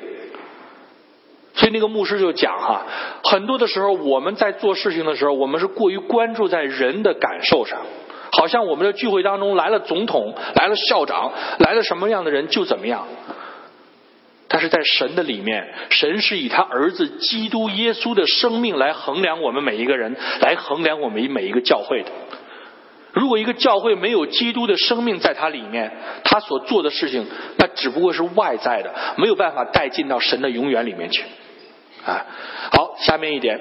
所以那个牧师就讲哈，很多的时候我们在做事情的时候，我们是过于关注在人的感受上，好像我们的聚会当中来了总统，来了校长，来了什么样的人就怎么样。但是在神的里面，神是以他儿子基督耶稣的生命来衡量我们每一个人，来衡量我们每一个教会的。如果一个教会没有基督的生命在它里面，他所做的事情，那只不过是外在的，没有办法带进到神的永远里面去。啊，好，下面一点。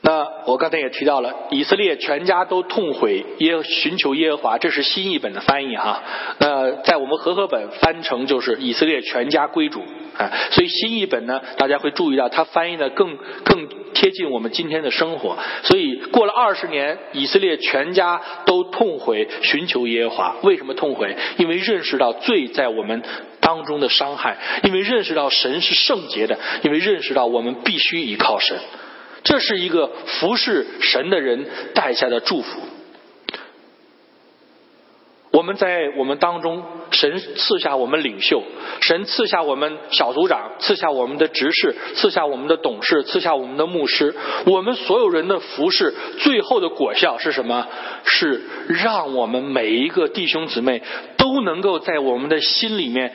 那我刚才也提到了，以色列全家都痛悔耶寻求耶和华，这是新译本的翻译哈。那在我们和合本翻成就是以色列全家归主啊，所以新译本呢，大家会注意到它翻译的更更贴近我们今天的生活。所以过了二十年，以色列全家都痛悔寻求耶和华。为什么痛悔？因为认识到罪在我们当中的伤害，因为认识到神是圣洁的，因为认识到我们必须依靠神。这是一个服侍神的人带下的祝福。我们在我们当中，神赐下我们领袖，神赐下我们小组长，赐下我们的执事，赐下我们的董事，赐下我们的牧师。我们所有人的服侍，最后的果效是什么？是让我们每一个弟兄姊妹都能够在我们的心里面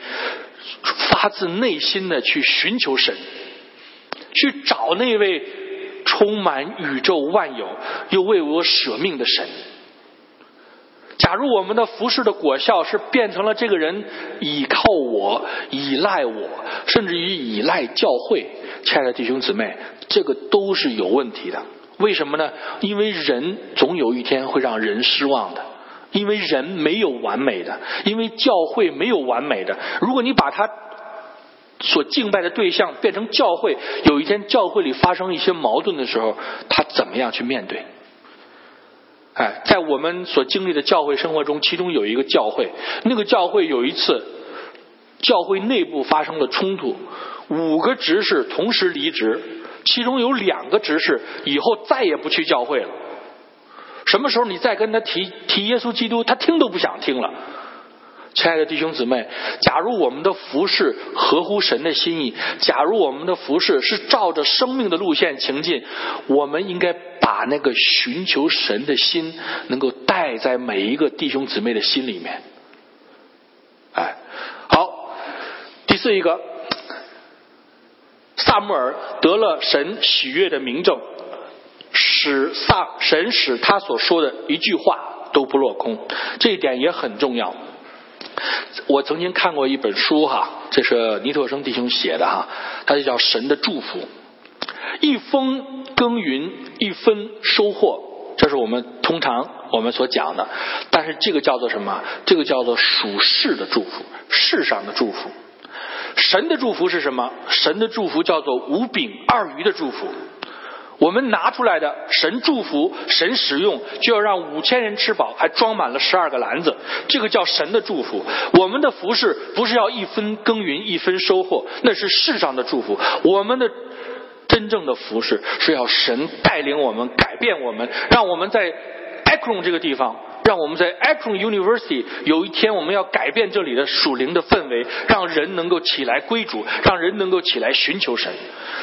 发自内心的去寻求神。去找那位充满宇宙万有又为我舍命的神。假如我们的服饰的果效是变成了这个人倚靠我、依赖我，甚至于依赖教会，亲爱的弟兄姊妹，这个都是有问题的。为什么呢？因为人总有一天会让人失望的，因为人没有完美的，因为教会没有完美的。如果你把他所敬拜的对象变成教会，有一天教会里发生一些矛盾的时候，他怎么样去面对？哎，在我们所经历的教会生活中，其中有一个教会，那个教会有一次，教会内部发生了冲突，五个执事同时离职，其中有两个执事以后再也不去教会了。什么时候你再跟他提提耶稣基督，他听都不想听了。亲爱的弟兄姊妹，假如我们的服饰合乎神的心意，假如我们的服饰是照着生命的路线行进，我们应该把那个寻求神的心能够带在每一个弟兄姊妹的心里面。哎，好，第四一个，萨穆尔得了神喜悦的明证，使萨神使他所说的一句话都不落空，这一点也很重要。我曾经看过一本书哈，这是尼特生弟兄写的哈，它就叫《神的祝福》，一分耕耘一分收获，这是我们通常我们所讲的。但是这个叫做什么？这个叫做属世的祝福，世上的祝福。神的祝福是什么？神的祝福叫做五饼二鱼的祝福。我们拿出来的神祝福、神使用，就要让五千人吃饱，还装满了十二个篮子。这个叫神的祝福。我们的服饰不是要一分耕耘一分收获，那是世上的祝福。我们的真正的服饰是要神带领我们、改变我们，让我们在埃克隆这个地方。让我们在 Akron University 有一天，我们要改变这里的属灵的氛围，让人能够起来归主，让人能够起来寻求神。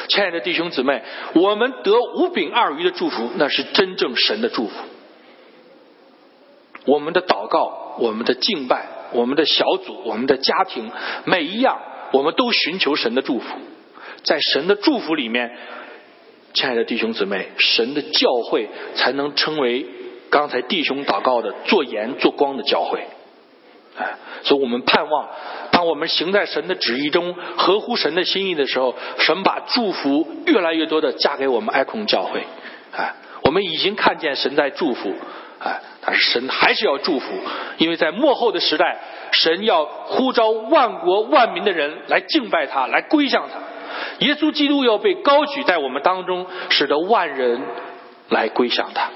亲爱的弟兄姊妹，我们得五饼二鱼的祝福，那是真正神的祝福。我们的祷告、我们的敬拜、我们的小组、我们的家庭，每一样，我们都寻求神的祝福。在神的祝福里面，亲爱的弟兄姊妹，神的教会才能称为。刚才弟兄祷告的做盐做光的教会，哎，所以我们盼望，当我们行在神的旨意中，合乎神的心意的时候，神把祝福越来越多的嫁给我们爱孔教会，哎，我们已经看见神在祝福，哎，但是神还是要祝福，因为在末后的时代，神要呼召万国万民的人来敬拜他，来归向他，耶稣基督要被高举在我们当中，使得万人来归向他。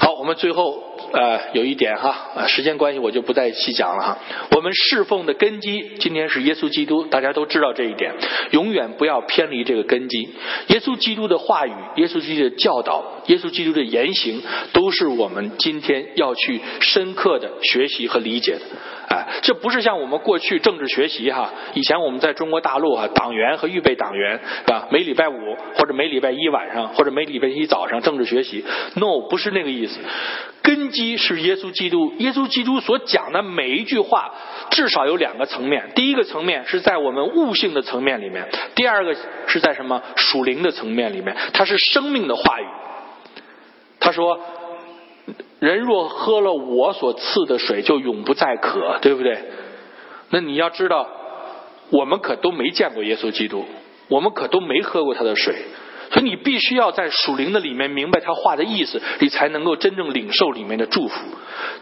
好，我们最后呃有一点哈，时间关系我就不再细讲了哈。我们侍奉的根基今天是耶稣基督，大家都知道这一点，永远不要偏离这个根基。耶稣基督的话语，耶稣基督的教导，耶稣基督的言行，都是我们今天要去深刻的学习和理解的。哎，这不是像我们过去政治学习哈，以前我们在中国大陆哈，党员和预备党员是吧？每礼拜五或者每礼拜一晚上或者每礼拜一早上政治学习，no，不是那个意思。根基一是耶稣基督，耶稣基督所讲的每一句话，至少有两个层面。第一个层面是在我们悟性的层面里面，第二个是在什么属灵的层面里面，它是生命的话语。他说。人若喝了我所赐的水，就永不再渴，对不对？那你要知道，我们可都没见过耶稣基督，我们可都没喝过他的水，所以你必须要在属灵的里面明白他话的意思，你才能够真正领受里面的祝福。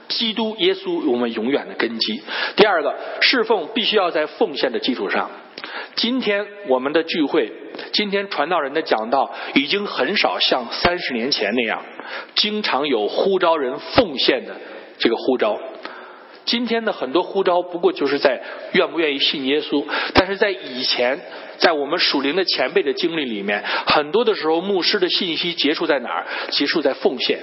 基督耶稣，我们永远的根基。第二个，侍奉必须要在奉献的基础上。今天我们的聚会，今天传道人的讲道，已经很少像三十年前那样，经常有呼召人奉献的这个呼召。今天的很多呼召，不过就是在愿不愿意信耶稣。但是在以前，在我们属灵的前辈的经历里面，很多的时候，牧师的信息结束在哪儿？结束在奉献。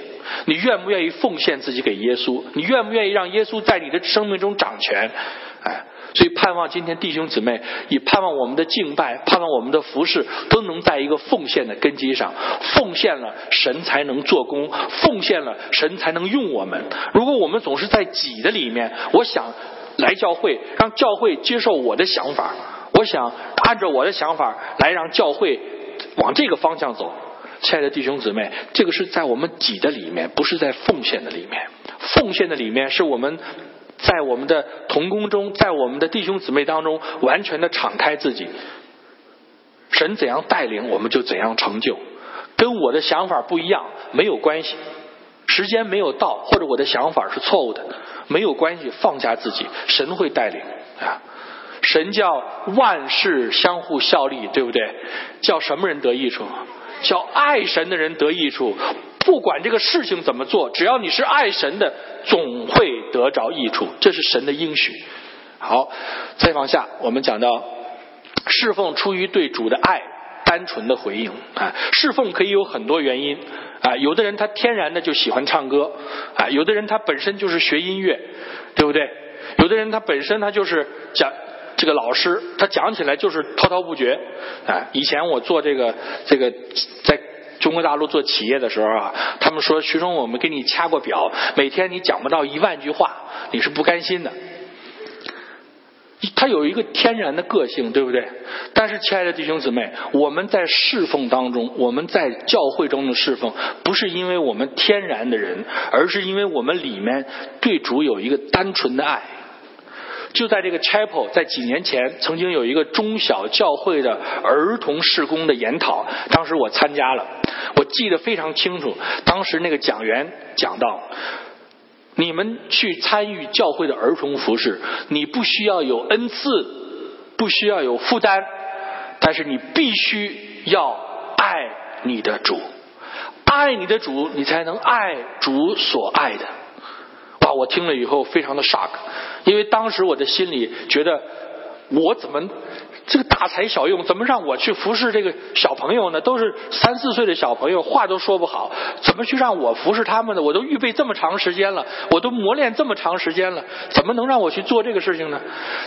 你愿不愿意奉献自己给耶稣？你愿不愿意让耶稣在你的生命中掌权？哎。所以盼望今天弟兄姊妹，也盼望我们的敬拜，盼望我们的服饰都能在一个奉献的根基上。奉献了，神才能做工；奉献了，神才能用我们。如果我们总是在己的里面，我想来教会，让教会接受我的想法，我想按照我的想法来让教会往这个方向走。亲爱的弟兄姊妹，这个是在我们己的里面，不是在奉献的里面。奉献的里面是我们在我们的同工中，在我们的弟兄姊妹当中，完全的敞开自己。神怎样带领，我们就怎样成就。跟我的想法不一样，没有关系。时间没有到，或者我的想法是错误的，没有关系，放下自己，神会带领啊。神叫万事相互效力，对不对？叫什么人得益处？叫爱神的人得益处。不管这个事情怎么做，只要你是爱神的，总会得着益处。这是神的应许。好，再往下，我们讲到侍奉出于对主的爱，单纯的回应啊。侍奉可以有很多原因啊。有的人他天然的就喜欢唱歌啊，有的人他本身就是学音乐，对不对？有的人他本身他就是讲这个老师，他讲起来就是滔滔不绝啊。以前我做这个这个在。中国大陆做企业的时候啊，他们说徐忠，我们给你掐过表，每天你讲不到一万句话，你是不甘心的。他有一个天然的个性，对不对？但是，亲爱的弟兄姊妹，我们在侍奉当中，我们在教会中的侍奉，不是因为我们天然的人，而是因为我们里面对主有一个单纯的爱。就在这个 chapel，在几年前曾经有一个中小教会的儿童事工的研讨，当时我参加了，我记得非常清楚。当时那个讲员讲到，你们去参与教会的儿童服饰，你不需要有恩赐，不需要有负担，但是你必须要爱你的主，爱你的主，你才能爱主所爱的。啊！我听了以后非常的 shock。因为当时我的心里觉得，我怎么这个大材小用，怎么让我去服侍这个小朋友呢？都是三四岁的小朋友，话都说不好，怎么去让我服侍他们呢？我都预备这么长时间了，我都磨练这么长时间了，怎么能让我去做这个事情呢？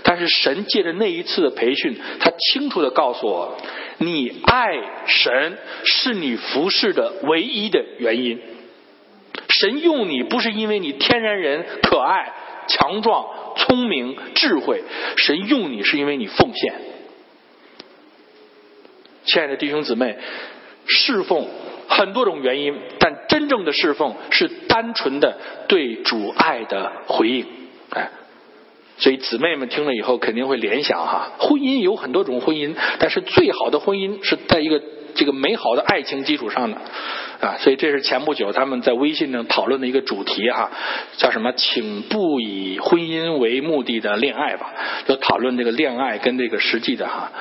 但是神借着那一次的培训，他清楚的告诉我，你爱神是你服侍的唯一的原因。神用你不是因为你天然人可爱强壮。聪明智慧，神用你是因为你奉献。亲爱的弟兄姊妹，侍奉很多种原因，但真正的侍奉是单纯的对主爱的回应。哎，所以姊妹们听了以后肯定会联想哈，婚姻有很多种婚姻，但是最好的婚姻是在一个这个美好的爱情基础上的。啊，所以这是前不久他们在微信上讨论的一个主题哈，叫什么？请不以婚姻为目的的恋爱吧，就讨论这个恋爱跟这个实际的哈。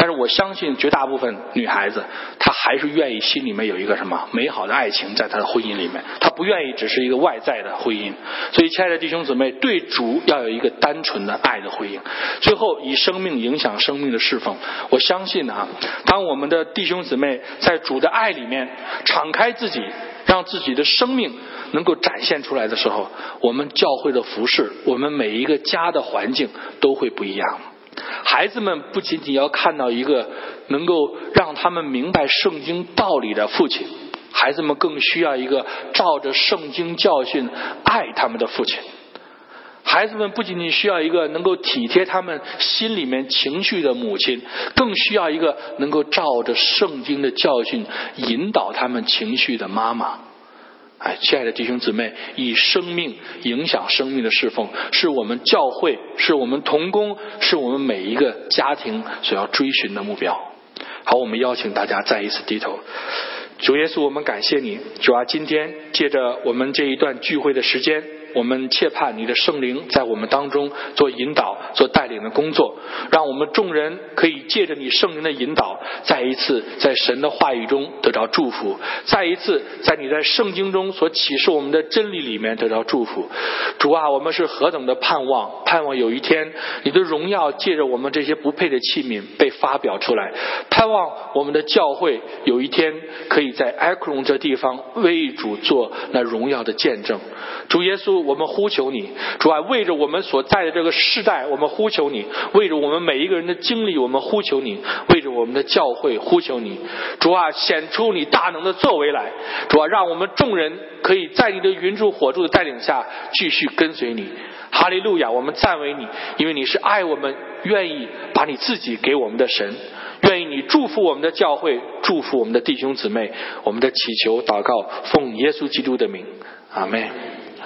但是我相信绝大部分女孩子，她还是愿意心里面有一个什么美好的爱情在她的婚姻里面，她不愿意只是一个外在的婚姻。所以，亲爱的弟兄姊妹，对主要有一个单纯的爱的回应。最后，以生命影响生命的侍奉，我相信啊，当我们的弟兄姊妹在主的爱里面敞开自己，让自己的生命能够展现出来的时候，我们教会的服饰，我们每一个家的环境都会不一样。孩子们不仅仅要看到一个能够让他们明白圣经道理的父亲，孩子们更需要一个照着圣经教训爱他们的父亲。孩子们不仅仅需要一个能够体贴他们心里面情绪的母亲，更需要一个能够照着圣经的教训引导他们情绪的妈妈。哎，亲爱的弟兄姊妹，以生命影响生命的侍奉，是我们教会，是我们同工，是我们每一个家庭所要追寻的目标。好，我们邀请大家再一次低头。主耶稣，我们感谢你。主啊，今天借着我们这一段聚会的时间。我们切盼你的圣灵在我们当中做引导、做带领的工作，让我们众人可以借着你圣灵的引导，再一次在神的话语中得到祝福，再一次在你在圣经中所启示我们的真理里面得到祝福。主啊，我们是何等的盼望，盼望有一天你的荣耀借着我们这些不配的器皿被发表出来，盼望我们的教会有一天可以在埃克隆这地方为主做那荣耀的见证。主耶稣。我们呼求你，主啊，为着我们所在的这个世代，我们呼求你；为着我们每一个人的经历，我们呼求你；为着我们的教会，呼求你。主啊，显出你大能的作为来，主啊，让我们众人可以在你的云柱火柱的带领下继续跟随你。哈利路亚！我们赞美你，因为你是爱我们，愿意把你自己给我们的神，愿意你祝福我们的教会，祝福我们的弟兄姊妹。我们的祈求祷告，奉耶稣基督的名，阿门。